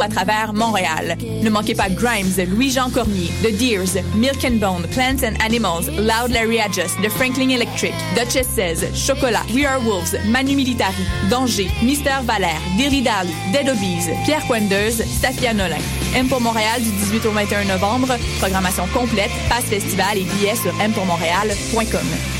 à travers Montréal. Ne manquez pas Grimes, Louis-Jean Cormier, The Deers, Milk and Bone, Plants and Animals, Loud Larry Adjust, The Franklin Electric, Duchess 16, Chocolat, We Are Wolves, Manu Militari, Danger, Mister Valère, Dilly Dally, Dead Obies, Pierre Quendeuse, Safia Nolin. M pour Montréal du 18 au 21 novembre. Programmation complète, passe festival et billets sur mpourmontréal.com.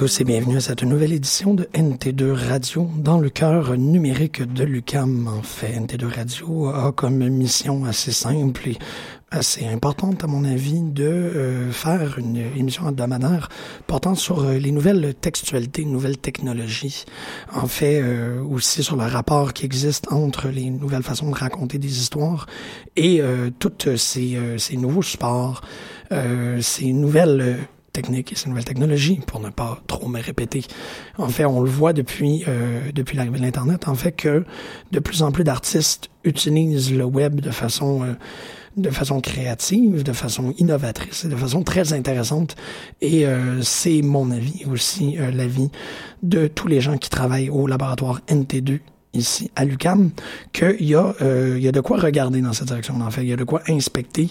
tous et bienvenue à cette nouvelle édition de NT2 Radio dans le cœur numérique de l'UCAM. En fait, NT2 Radio a comme mission assez simple et assez importante à mon avis de euh, faire une émission hebdomadaire portant sur euh, les nouvelles textualités, nouvelles technologies. En fait, euh, aussi sur le rapport qui existe entre les nouvelles façons de raconter des histoires et toutes ces, euh, ces nouveaux supports, ces nouvelles techniques et ces nouvelles technologies, pour ne pas trop me répéter. En fait, on le voit depuis euh, depuis l'arrivée de l'Internet, en fait, que de plus en plus d'artistes utilisent le web de façon euh, de façon créative, de façon innovatrice et de façon très intéressante. Et euh, c'est mon avis aussi, euh, l'avis de tous les gens qui travaillent au laboratoire NT2 ici à l'UCAM, qu'il y, a, euh, il y a de quoi regarder dans cette direction. En fait, il y a de quoi inspecter,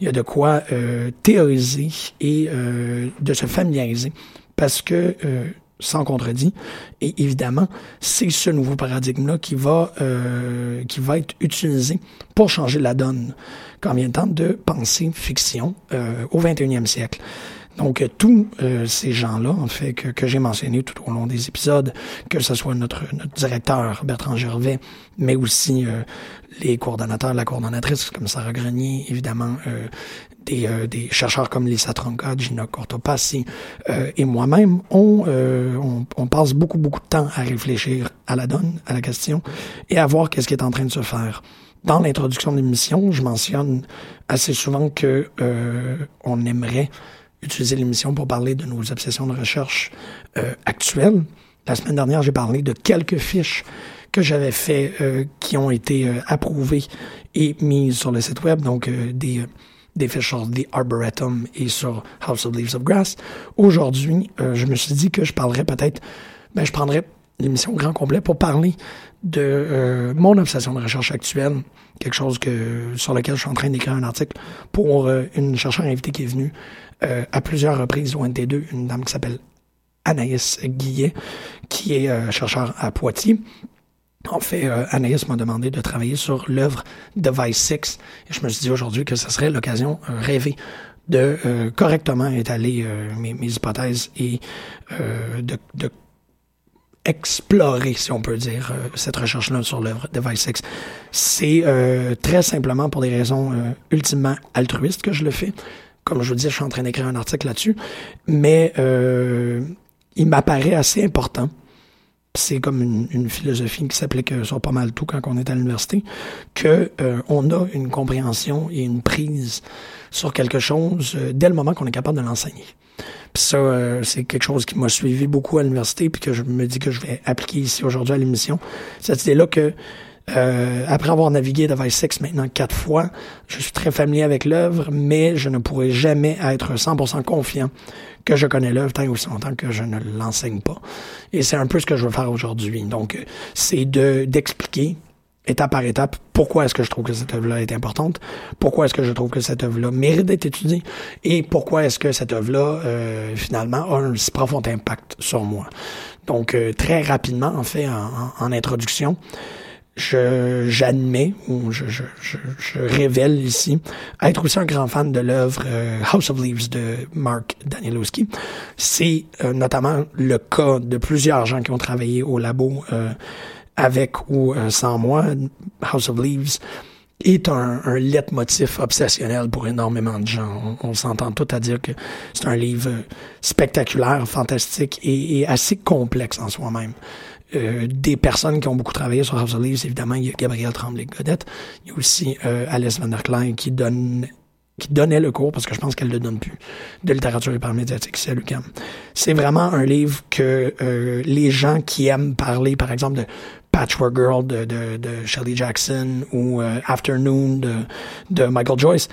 il y a de quoi euh, théoriser et euh, de se familiariser. Parce que, euh, sans contredit, et évidemment, c'est ce nouveau paradigme-là qui va euh, qui va être utilisé pour changer la donne quand vient le temps de penser fiction euh, au 21e siècle? Donc, euh, tous euh, ces gens-là, en fait, que, que j'ai mentionnés tout au long des épisodes, que ce soit notre, notre directeur, Bertrand Gervais, mais aussi euh, les coordonnateurs, la coordonnatrice, comme Sarah Grenier, évidemment, euh, des, euh, des chercheurs comme Lisa Tronca, Gina Cortopassi euh, et moi-même, on, euh, on, on passe beaucoup, beaucoup de temps à réfléchir à la donne, à la question, et à voir qu'est-ce qui est en train de se faire. Dans l'introduction de l'émission, je mentionne assez souvent que euh, on aimerait utiliser l'émission pour parler de nos obsessions de recherche euh, actuelles. La semaine dernière, j'ai parlé de quelques fiches que j'avais fait euh, qui ont été euh, approuvées et mises sur le site web, donc euh, des, euh, des fiches sur The Arboretum et sur House of Leaves of Grass. Aujourd'hui, euh, je me suis dit que je parlerais peut-être, ben, je prendrais l'émission au grand complet pour parler de euh, mon obsession de recherche actuelle, quelque chose que sur lequel je suis en train d'écrire un article pour euh, une chercheure invitée qui est venue euh, à plusieurs reprises au NT2, une dame qui s'appelle Anaïs Guillet, qui est euh, chercheur à Poitiers. En fait, euh, Anaïs m'a demandé de travailler sur l'œuvre Device 6 et je me suis dit aujourd'hui que ce serait l'occasion rêvée de correctement étaler mes, mes, hypothèses et de, de, explorer, si on peut dire, cette recherche-là sur l'œuvre Device 6. C'est très simplement pour des raisons ultimement altruistes que je le fais. Comme je vous dis, je suis en train d'écrire un article là-dessus, mais il m'apparaît assez important c'est comme une, une, philosophie qui s'applique sur pas mal tout quand on est à l'université, que euh, on a une compréhension et une prise sur quelque chose euh, dès le moment qu'on est capable de l'enseigner. Puis ça, euh, c'est quelque chose qui m'a suivi beaucoup à l'université, puis que je me dis que je vais appliquer ici aujourd'hui à l'émission. Cette idée-là que euh, après avoir navigué 6 maintenant quatre fois, je suis très familier avec l'œuvre, mais je ne pourrai jamais être 100% confiant que je connais l'œuvre tant aussi longtemps que je ne l'enseigne pas. Et c'est un peu ce que je veux faire aujourd'hui. Donc, c'est de d'expliquer étape par étape pourquoi est-ce que je trouve que cette œuvre-là est importante, pourquoi est-ce que je trouve que cette œuvre-là mérite d'être étudiée? Et pourquoi est-ce que cette œuvre-là, euh, finalement, a un si profond impact sur moi? Donc, euh, très rapidement, en fait, en, en introduction, je j'admets ou je, je, je, je, révèle ici être aussi un grand fan de l'œuvre euh, House of Leaves de Mark Danielowski. C'est euh, notamment le cas de plusieurs gens qui ont travaillé au labo euh, avec ou sans moi. House of Leaves est un, un leitmotiv obsessionnel pour énormément de gens. On, s'entend tout à dire que c'est un livre spectaculaire, fantastique et, assez complexe en soi-même. Euh, des personnes qui ont beaucoup travaillé sur House of Leaves, évidemment, il y a Gabriel Tremblay-Godette. Il y a aussi euh, Alice Van der Klein qui donne qui donnait le cours, parce que je pense qu'elle ne le donne plus, de littérature hypermédiatique c'est Lucam. C'est vraiment un livre que euh, les gens qui aiment parler, par exemple, de Patchwork Girl de, de, de Jackson ou euh, Afternoon de, de Michael Joyce,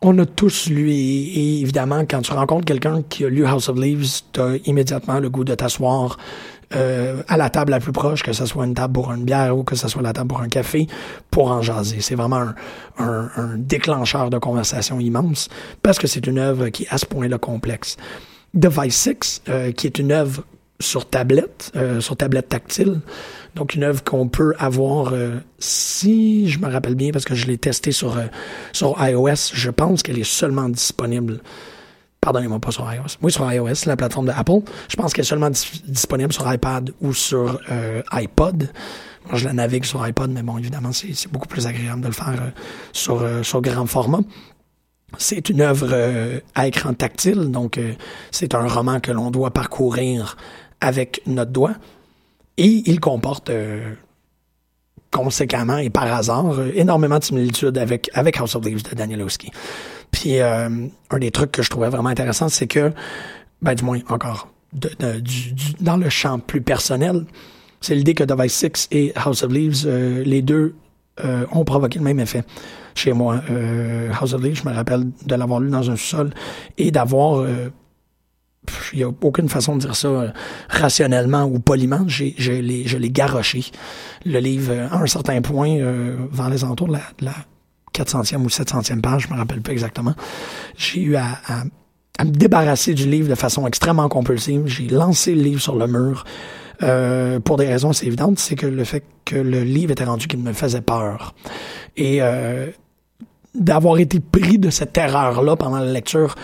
on a tous lu, et, évidemment, quand tu rencontres quelqu'un qui a lu House of Leaves, tu as immédiatement le goût de t'asseoir euh, à la table la plus proche, que ce soit une table pour une bière ou que ce soit la table pour un café, pour en jaser. C'est vraiment un, déclencheur de conversation immense, parce que c'est une œuvre qui est à ce point-là complexe. Device 6, euh, qui est une œuvre sur tablette, euh, sur tablette tactile, donc une œuvre qu'on peut avoir, euh, si je me rappelle bien, parce que je l'ai testé sur, euh, sur iOS, je pense qu'elle est seulement disponible pardonnez-moi pas sur iOS. Oui, sur iOS, la plateforme de Apple. Je pense qu'elle est seulement dis disponible sur iPad ou sur euh, iPod. Moi, je la navigue sur iPod, mais bon, évidemment, c'est beaucoup plus agréable de le faire sur, sur grand format. C'est une œuvre à écran tactile, donc c'est un roman que l'on doit parcourir avec notre doigt. Et il comporte euh, conséquemment et par hasard énormément de similitudes avec, avec House of Leaves de Danielowski. Puis euh, un des trucs que je trouvais vraiment intéressant, c'est que, ben du moins encore, dans le champ plus personnel, c'est l'idée que Device 6 et House of Leaves, euh, les deux euh, ont provoqué le même effet chez moi. Euh, House of Leaves, je me rappelle de l'avoir lu dans un sol et d'avoir euh, il n'y a aucune façon de dire ça euh, rationnellement ou poliment. J'ai, je l'ai, je garoché. Le livre, à un certain point, euh, vers les entours de la, de la 400e ou 700e page, je me rappelle pas exactement, j'ai eu à, me débarrasser du livre de façon extrêmement compulsive. J'ai lancé le livre sur le mur. Euh, pour des raisons assez évidentes, c'est que le fait que le livre était rendu qu'il me faisait peur. Et euh, d'avoir été pris de cette terreur-là pendant la lecture,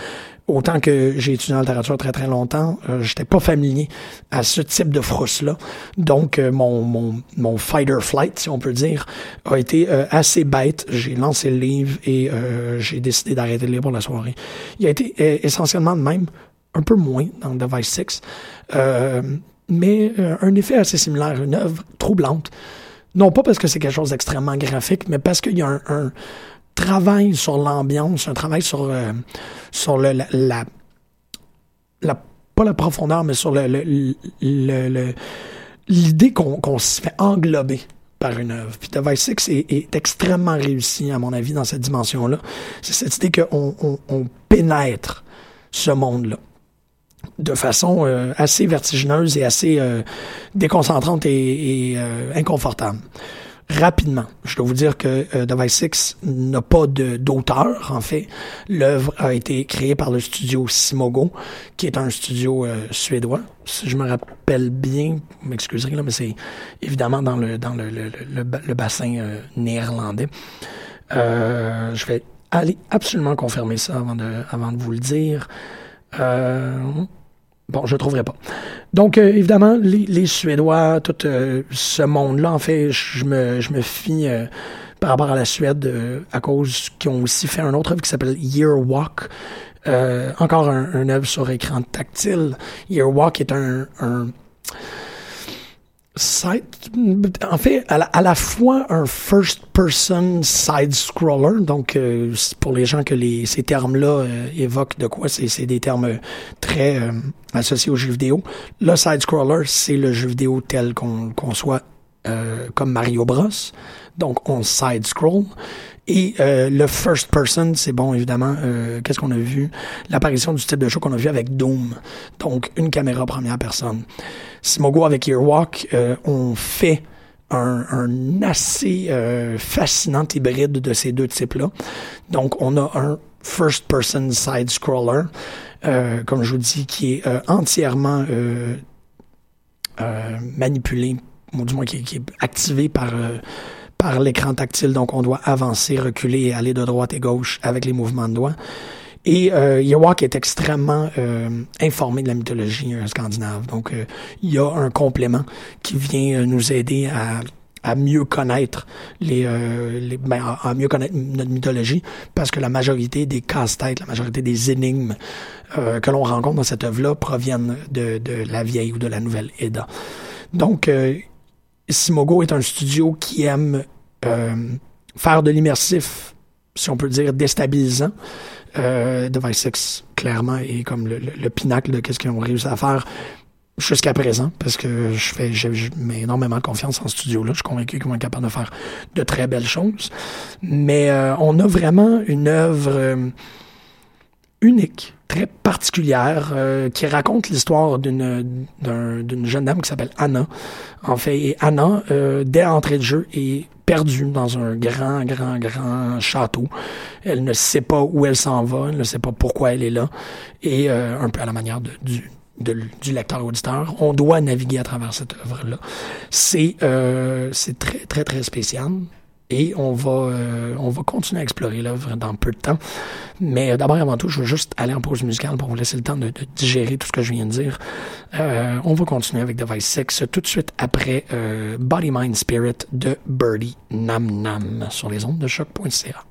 autant que j'ai étudié en littérature très très longtemps, euh, j'étais pas familier à ce type de frousse-là. Donc euh, mon, mon, mon fight or flight, si on peut dire, a été euh, assez bête. J'ai lancé le livre et euh, j'ai décidé d'arrêter de lire pour la soirée. Il a été euh, essentiellement de même, un peu moins dans Device 6, mais un effet assez similaire, une œuvre troublante. Non pas parce que c'est quelque chose d'extrêmement graphique, mais parce qu'il y a un, un travail sur l'ambiance, un travail sur, euh, sur le, la, pas la profondeur, mais sur le, le, le, l'idée qu'on qu se fait englober par une œuvre. Puis Device 6 est, est, extrêmement réussi, à mon avis, dans cette dimension-là. C'est cette idée qu'on on, on pénètre ce monde-là de façon euh, assez vertigineuse et assez euh, déconcentrante et, inconfortable. Rapidement. Je dois vous dire que euh, Device 6 n'a pas d'auteur, en fait. L'œuvre a été créée par le studio Simogo, qui est un studio euh, suédois. Si je me rappelle bien, vous m'excuserez, là, mais c'est évidemment dans le, dans le, le, bassin euh, néerlandais. Euh, je vais aller absolument confirmer ça avant de, avant de vous le dire. Bon, je ne trouverai pas. Donc, euh, évidemment, les, les, Suédois, tout euh, ce monde-là, en fait, je me, je me fie euh, par rapport à la Suède à cause qu'ils ont aussi fait un autre œuvre qui s'appelle Year Walk. encore un, un œuvre sur écran tactile. Year Walk est un, un en fait, à la, fois un first-person side-scroller, donc euh, pour les gens que les, ces termes-là euh, évoquent de quoi, c'est des termes très euh, associés aux jeux vidéo. Le side-scroller, c'est le jeu vidéo tel qu'on conçoit comme Mario Bros. Donc, on side-scroll. Et le first person, c'est bon, évidemment, qu'est-ce qu'on a vu? L'apparition du type de jeu qu'on a vu avec Doom. Donc, une caméra première personne. Simogo avec Earwalk euh, ont fait un, un assez euh, fascinant hybride de ces deux types-là. Donc, on a un first-person side-scroller, euh, comme je vous dis, qui est euh, entièrement euh, manipulé, ou du moins qui, qui est activé par par l'écran tactile. Donc, on doit avancer, reculer et aller de droite et gauche avec les mouvements de doigts. Et euh, est extrêmement euh, informé de la mythologie euh, scandinave. Donc, euh, il y a un complément qui vient nous aider à, à mieux connaître les, les ben, à, mieux connaître notre mythologie, parce que la majorité des casse-têtes, la majorité des énigmes que l'on rencontre dans cette œuvre-là proviennent de, de la vieille ou de la nouvelle Edda. Donc, Simogo est un studio qui aime faire de l'immersif, si on peut dire, déstabilisant. Euh, Device 6, clairement, est comme le, le, pinacle de ce qu'ils ont réussi à faire jusqu'à présent, parce que je fais, je, mets énormément de confiance en ce studio-là. Je suis convaincu qu'ils vont être capables de faire de très belles choses. Mais euh, on a vraiment une œuvre euh, unique, très particulière, euh, qui raconte l'histoire d'une d'une jeune dame qui s'appelle Anna. En fait, et Anna, dès l'entrée de jeu, est perdue dans un grand, grand, grand château. Elle ne sait pas où elle s'en va, elle ne sait pas pourquoi elle est là. Et euh, un peu à la manière de, du, du lecteur-auditeur, on doit naviguer à travers cette œuvre-là. C'est euh, c'est très, très, très spécial. Et on va, euh, on va continuer à explorer l'œuvre dans peu de temps. Mais euh, d'abord et avant tout, je veux juste aller en pause musicale pour vous laisser le temps de, de digérer tout ce que je viens de dire. Euh, on va continuer avec Device 6 tout de suite après euh, Body, Mind, Spirit de Birdie Nam Nam sur les ondes de choc.ca.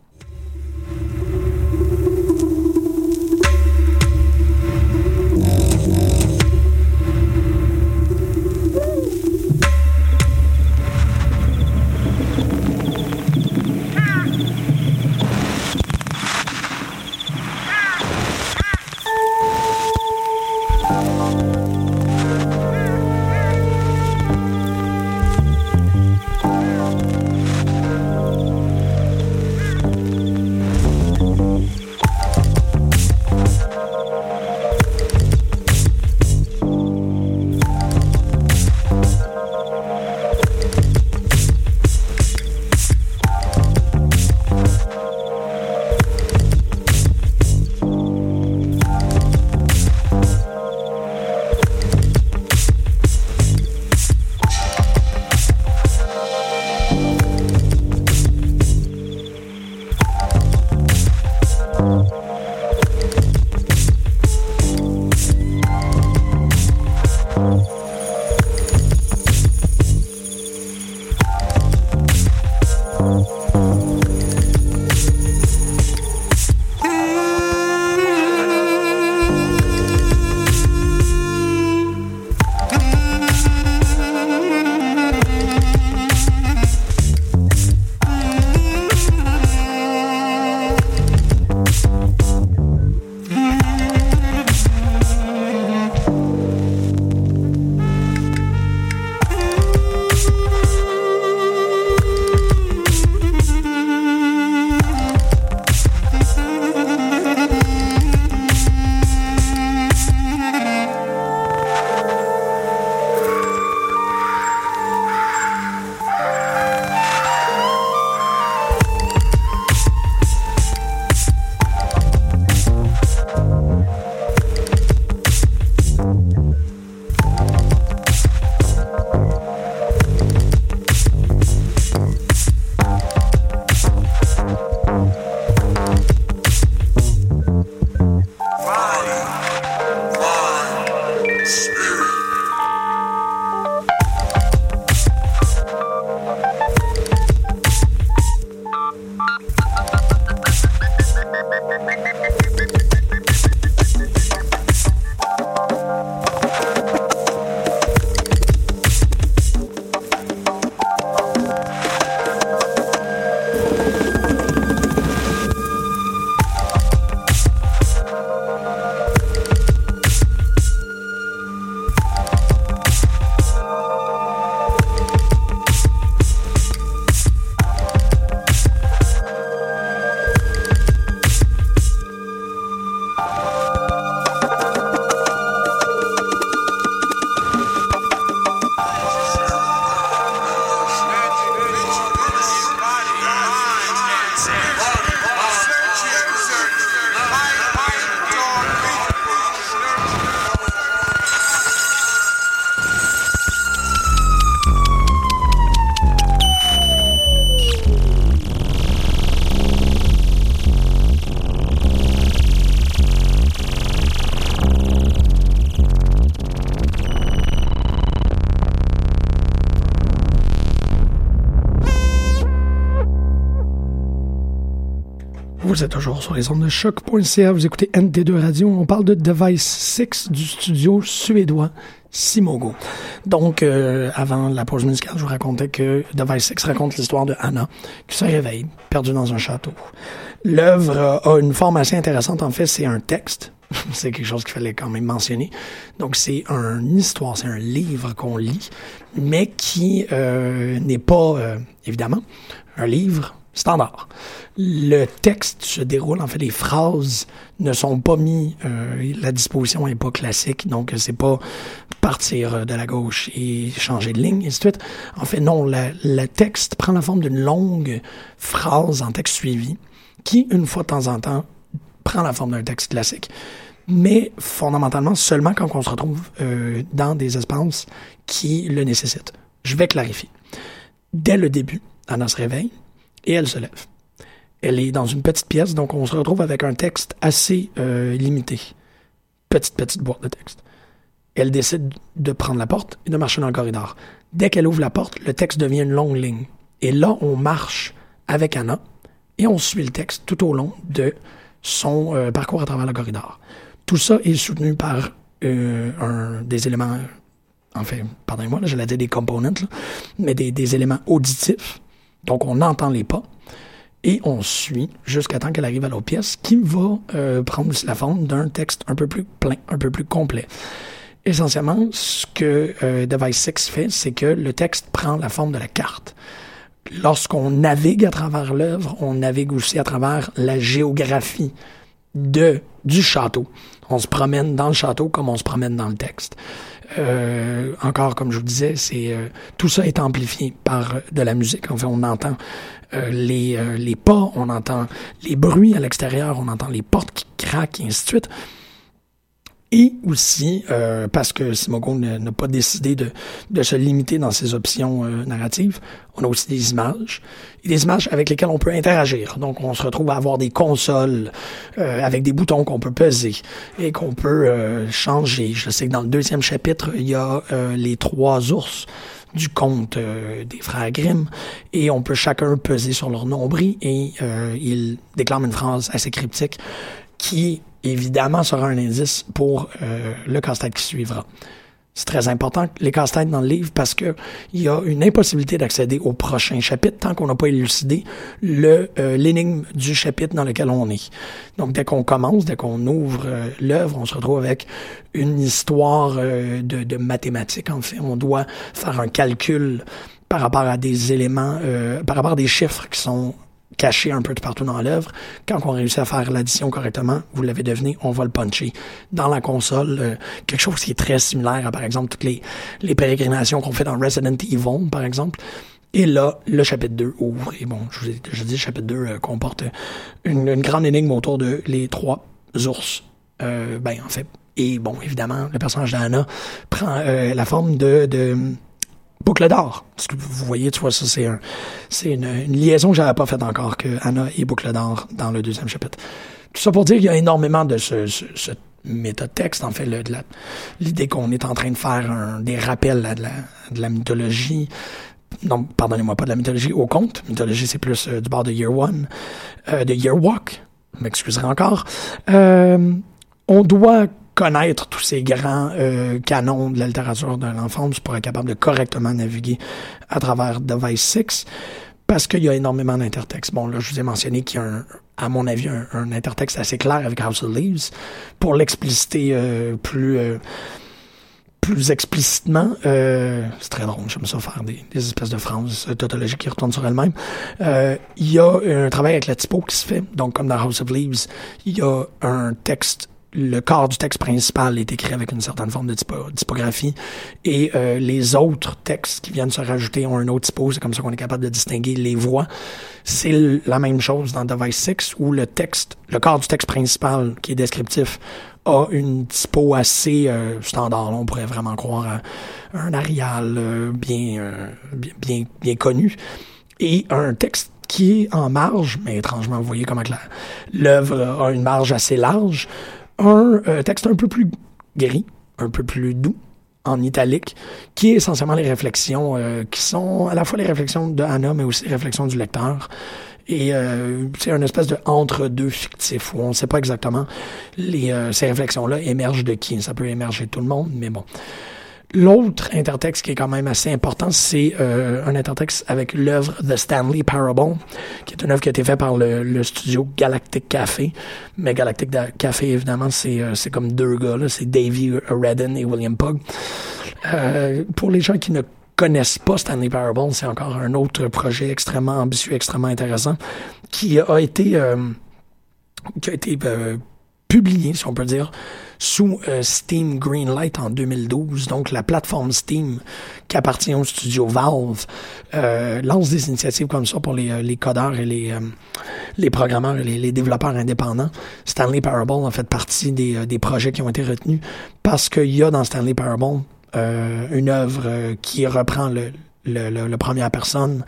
Thank you. Vous êtes toujours sur les ondes de choc.ca. Vous écoutez NT2 Radio. On parle de Device 6 du studio suédois Simogo. Donc, euh, avant la pause musicale, je vous racontais que Device 6 raconte l'histoire de Anna qui se réveille, perdue dans un château. L'œuvre a une forme assez intéressante. En fait, c'est un texte. c'est quelque chose qu'il fallait quand même mentionner. Donc, c'est une histoire, c'est un livre qu'on lit, mais qui euh, n'est pas, euh, évidemment, un livre standard. Le texte se déroule, en fait, les phrases ne sont pas mis, euh, la disposition n'est pas classique, donc c'est pas partir de la gauche et changer de ligne, et ainsi de suite. En fait, non, le texte prend la forme d'une longue phrase en texte suivi, qui, une fois de temps en temps, prend la forme d'un texte classique, mais fondamentalement seulement quand on se retrouve euh, dans des espaces qui le nécessitent. Je vais clarifier. Dès le début, Anna se réveille, et elle se lève. Elle est dans une petite pièce, donc on se retrouve avec un texte assez euh, limité. Petite, petite boîte de texte. Elle décide de prendre la porte et de marcher dans le corridor. Dès qu'elle ouvre la porte, le texte devient une longue ligne. Et là, on marche avec Anna et on suit le texte tout au long de son euh, parcours à travers le corridor. Tout ça est soutenu par euh, des éléments, enfin, pardonnez-moi, j'allais dire des components, mais des éléments auditifs donc, on entend les pas et on suit jusqu'à temps qu'elle arrive à l'autre pièce qui va euh, prendre la forme d'un texte un peu plus plein, un peu plus complet. Essentiellement, ce que euh, Device 6 fait, c'est que le texte prend la forme de la carte. Lorsqu'on navigue à travers l'œuvre, on navigue aussi à travers la géographie de, du château. On se promène dans le château comme on se promène dans le texte. Euh, encore, comme je vous disais, c'est euh, tout ça est amplifié par euh, de la musique. On entend les, les pas, on entend les bruits à l'extérieur, on entend les portes qui craquent, et ainsi de suite. Et aussi, euh, parce que Simogo n'a pas décidé de, de, se limiter dans ses options euh, narratives, on a aussi des images, et des images avec lesquelles on peut interagir. Donc, on se retrouve à avoir des consoles euh, avec des boutons qu'on peut peser et qu'on peut changer. Je sais que dans le deuxième chapitre, il y a les trois ours du conte des frères Grimm et on peut chacun peser sur leur nombril et ils déclament une phrase assez cryptique qui évidemment sera un indice pour euh, le casse-tête qui suivra. C'est très important, les casse-têtes dans le livre, parce que il y a une impossibilité d'accéder au prochain chapitre tant qu'on n'a pas élucidé le euh, l'énigme du chapitre dans lequel on est. Donc, dès qu'on commence, dès qu'on ouvre euh, l'œuvre, on se retrouve avec une histoire de, de mathématiques. En fait, on doit faire un calcul par rapport à des éléments, par rapport à des chiffres qui sont caché un peu de partout dans l'œuvre. Quand on réussit à faire l'addition correctement, vous l'avez deviné, on va le puncher dans la console. Euh, quelque chose qui est très similaire à, par exemple, toutes les, pérégrinations qu'on fait dans Resident Evil, par exemple. Et là, le chapitre 2 ouvre. Et bon, je vous ai, dis, le chapitre 2 euh, comporte une, grande énigme autour de les trois ours. Euh, ben, en fait. Et bon, évidemment, le personnage d'Anna prend la forme de, de Boucle d'or. Vous voyez, tu vois, ça, c'est un, c'est une, liaison que j'avais pas faite encore, que Anna et Boucle d'or dans le deuxième chapitre. Tout ça pour dire qu'il y a énormément de ce, ce, ce métatexte, en fait, l'idée qu'on est en train de faire des rappels à de, la, mythologie. Non, pardonnez-moi, pas de la mythologie au conte. Mythologie, c'est plus euh, du bord de Year One, euh, de Year Walk. M'excuserez encore. Euh, on doit connaître tous ces grands euh, canons de la littérature de l'enfance pour être capable de correctement naviguer à travers Device 6 parce qu'il y a énormément d'intertextes. Bon, là, je vous ai mentionné qu'il y a, un, à mon avis, un, intertexte assez clair avec House of Leaves. Pour l'expliciter euh, plus euh, plus explicitement, c'est très drôle, j'aime ça faire des, des, espèces de phrases tautologiques qui retournent sur elles-mêmes. Il y a un travail avec la typo qui se fait, donc comme dans House of Leaves, il y a un texte le corps du texte principal est écrit avec une certaine forme de typographie et euh, les autres textes qui viennent se rajouter ont un autre typo. C'est comme ça qu'on est capable de distinguer les voix. C'est la même chose dans Device 6 où le texte, le corps du texte principal qui est descriptif a une typo assez euh, standard. On pourrait vraiment croire à un Arial euh, bien, bien, bien, connu et un texte qui est en marge, mais étrangement, vous voyez comment l'œuvre a une marge assez large, un euh, texte un peu plus gris, un peu plus doux, en italique, qui est essentiellement les réflexions euh, qui sont à la fois les réflexions de Anna, mais aussi les réflexions du lecteur. Et euh, c'est un espèce de entre-deux fictif où on ne sait pas exactement les, euh, ces réflexions-là émergent de qui. Ça peut émerger tout le monde, mais bon. L'autre intertexte qui est quand même assez important, c'est euh, un intertexte avec l'œuvre The Stanley Parable, qui est une œuvre qui a été faite par le, studio Galactic Café. Mais Galactic Café, évidemment, c'est euh, c'est comme deux gars, c'est Davey Redden et William Pug. Euh, pour les gens qui ne connaissent pas Stanley Parable, c'est encore un autre projet extrêmement ambitieux, extrêmement intéressant, qui a été qui a été publié, si on peut dire, sous euh, Steam Greenlight en 2012. Donc, la plateforme Steam qui appartient au studio Valve euh, lance des initiatives comme ça pour les, euh, les codeurs et les, les programmeurs et les, développeurs indépendants. Stanley Parable en fait partie des, projets qui ont été retenus parce qu'il y a dans Stanley Parable une œuvre qui reprend le, le, le, le, première personne,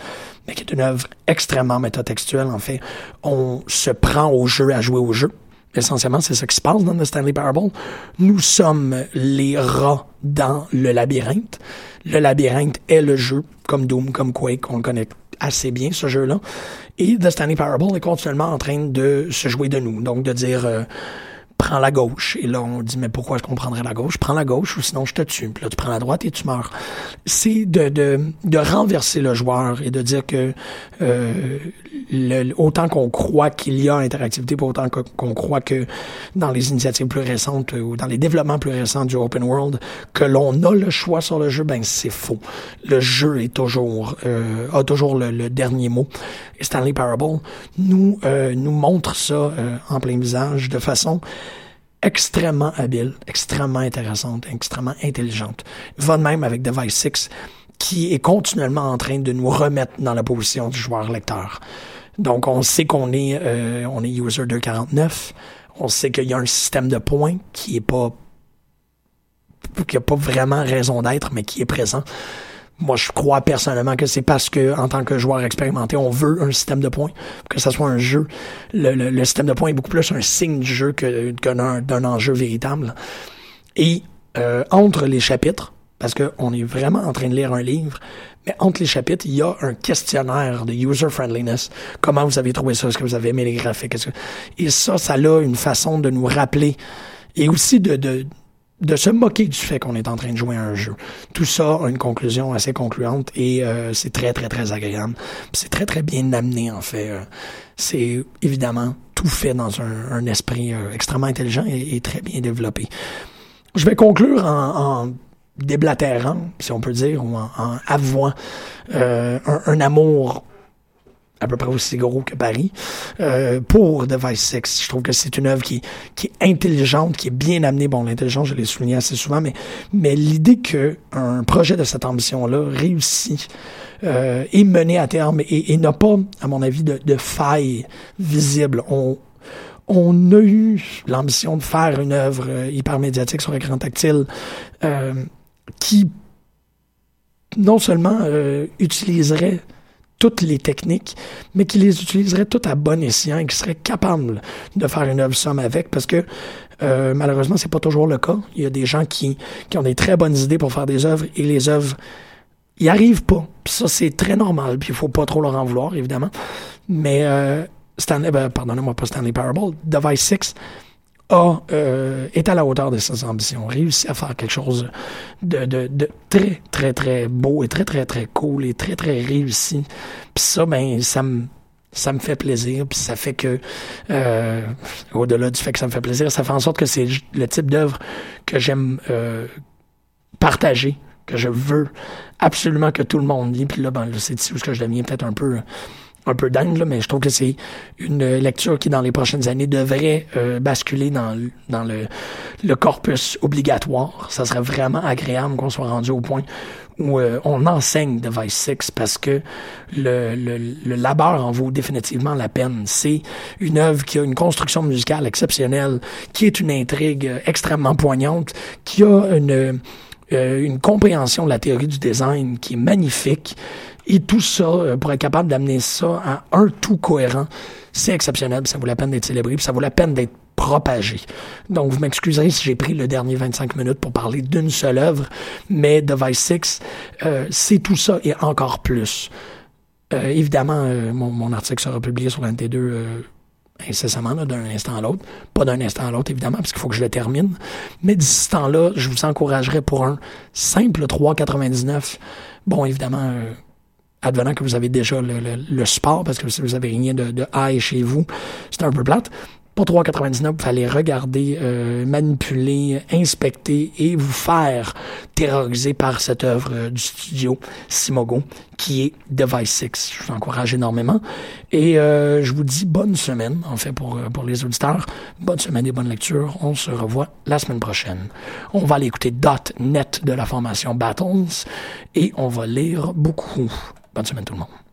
mais qui est une œuvre extrêmement métatextuelle. En fait, on se prend au jeu à jouer au jeu. Essentiellement, c'est ce qui se passe dans The Stanley Parable. Nous sommes les rats dans le labyrinthe. Le labyrinthe est le jeu, comme Doom, comme Quake, on le connaît assez bien, ce jeu-là. Et The Stanley Parable est continuellement en train de se jouer de nous. Donc, de dire... Euh, prends la gauche. Et là, on dit, mais pourquoi est-ce qu'on prendrait la gauche? Prends la gauche ou sinon je te tue. Puis là, tu prends la droite et tu meurs. C'est de, de, de renverser le joueur et de dire que euh, le, autant qu'on croit qu'il y a interactivité, autant qu'on croit que dans les initiatives plus récentes ou dans les développements plus récents du open world, que l'on a le choix sur le jeu, ben c'est faux. Le jeu est toujours euh, a toujours le, dernier mot. Stanley Parable nous euh, nous montre ça euh, en plein visage de façon extrêmement habile, extrêmement intéressante, extrêmement intelligente. Va de même avec Device 6, qui est continuellement en train de nous remettre dans la position du joueur lecteur. Donc, on sait qu'on est, euh, on est user 249. On sait qu'il y a un système de points qui est pas, qui a pas vraiment raison d'être, mais qui est présent. Moi, je crois personnellement que c'est parce que, en tant que joueur expérimenté, on veut un système de points, que ça soit un jeu. Le, le, système de points est beaucoup plus un signe du jeu que, d'un enjeu véritable. Et euh, entre les chapitres, parce qu'on est vraiment en train de lire un livre, mais entre les chapitres, il y a un questionnaire de user friendliness. Comment vous avez trouvé ça? Est-ce que vous avez aimé les graphiques? Et ça, ça a une façon de nous rappeler et aussi de, de, de se moquer du fait qu'on est en train de jouer à un jeu. Tout ça a une conclusion assez concluante et euh, c'est très, très, très agréable. C'est très, très bien amené, en fait. Euh, c'est évidemment tout fait dans un, esprit euh, extrêmement intelligent et, très bien développé. Je vais conclure en, en déblatérant, si on peut dire, ou en, en avouant un, un amour à peu près aussi gros que Paris, euh, pour Device 6. Je trouve que c'est une œuvre qui, qui est intelligente, qui est bien amenée. Bon, l'intelligence, je l'ai souligné assez souvent, mais, mais l'idée que un projet de cette ambition-là réussit euh, est mené à terme et, n'a pas, à mon avis, de, de faille visible. On, on a eu l'ambition de faire une œuvre euh, hyper médiatique sur écran tactile euh, qui non seulement utiliserait toutes les techniques, mais qui les utiliserait toutes à bon escient et qui serait capable de faire une œuvre somme avec, parce que euh, malheureusement, c'est pas toujours le cas. Il y a des gens qui, qui ont des très bonnes idées pour faire des œuvres et les œuvres y arrivent pas. ça, c'est très normal. Puis il faut pas trop leur en vouloir, évidemment. Mais euh, Stanley, ben, pardonnez-moi pas Stanley Parable, Device 6 a, euh, est à la hauteur de ses ambitions, réussit à faire quelque chose de, de, de, très, très, très beau et très, très, très cool et très, très réussi. Puis ça, ben, ça me ça me fait plaisir, puis ça fait que, euh, au-delà du fait que ça me fait plaisir, ça fait en sorte que c'est le type d'œuvre que j'aime euh, partager, que je veux absolument que tout le monde lit. Puis là, ben, c'est où je deviens peut-être un peu un peu dingue, mais je trouve que c'est une lecture qui, dans les prochaines années, devrait euh, basculer dans, dans le, le, corpus obligatoire. Ça serait vraiment agréable qu'on soit rendu au point où euh, on enseigne Device 6 parce que le, le, le, labeur en vaut définitivement la peine. C'est une œuvre qui a une construction musicale exceptionnelle, qui est une intrigue extrêmement poignante, qui a une, euh, une compréhension de la théorie du design qui est magnifique. Et tout ça, euh, pour être capable d'amener ça à un tout cohérent, c'est exceptionnel, ça vaut la peine d'être célébré, ça vaut la peine d'être propagé. Donc, vous m'excuserez si j'ai pris le dernier 25 minutes pour parler d'une seule œuvre, mais Device 6, euh, c'est tout ça et encore plus. Euh, évidemment, mon, article sera publié sur l'NT2 euh, incessamment, d'un instant à l'autre. Pas d'un instant à l'autre, évidemment, parce qu'il faut que je le termine. Mais d'ici ce temps-là, je vous encouragerais pour un simple 3,99. Bon, évidemment, advenant que vous avez déjà le, le, le, support, parce que si vous avez rien de, de high chez vous, c'est un peu plate. Pour 3,99, vous allez regarder, euh, manipuler, inspecter et vous faire terroriser par cette œuvre euh, du studio Simogo qui est Device 6. Je vous encourage énormément. Et euh, je vous dis bonne semaine, en fait, pour, pour les auditeurs. Bonne semaine et bonne lecture. On se revoit la semaine prochaine. On va aller écouter .NET de la formation Battles et on va lire beaucoup. Bonne semaine tout.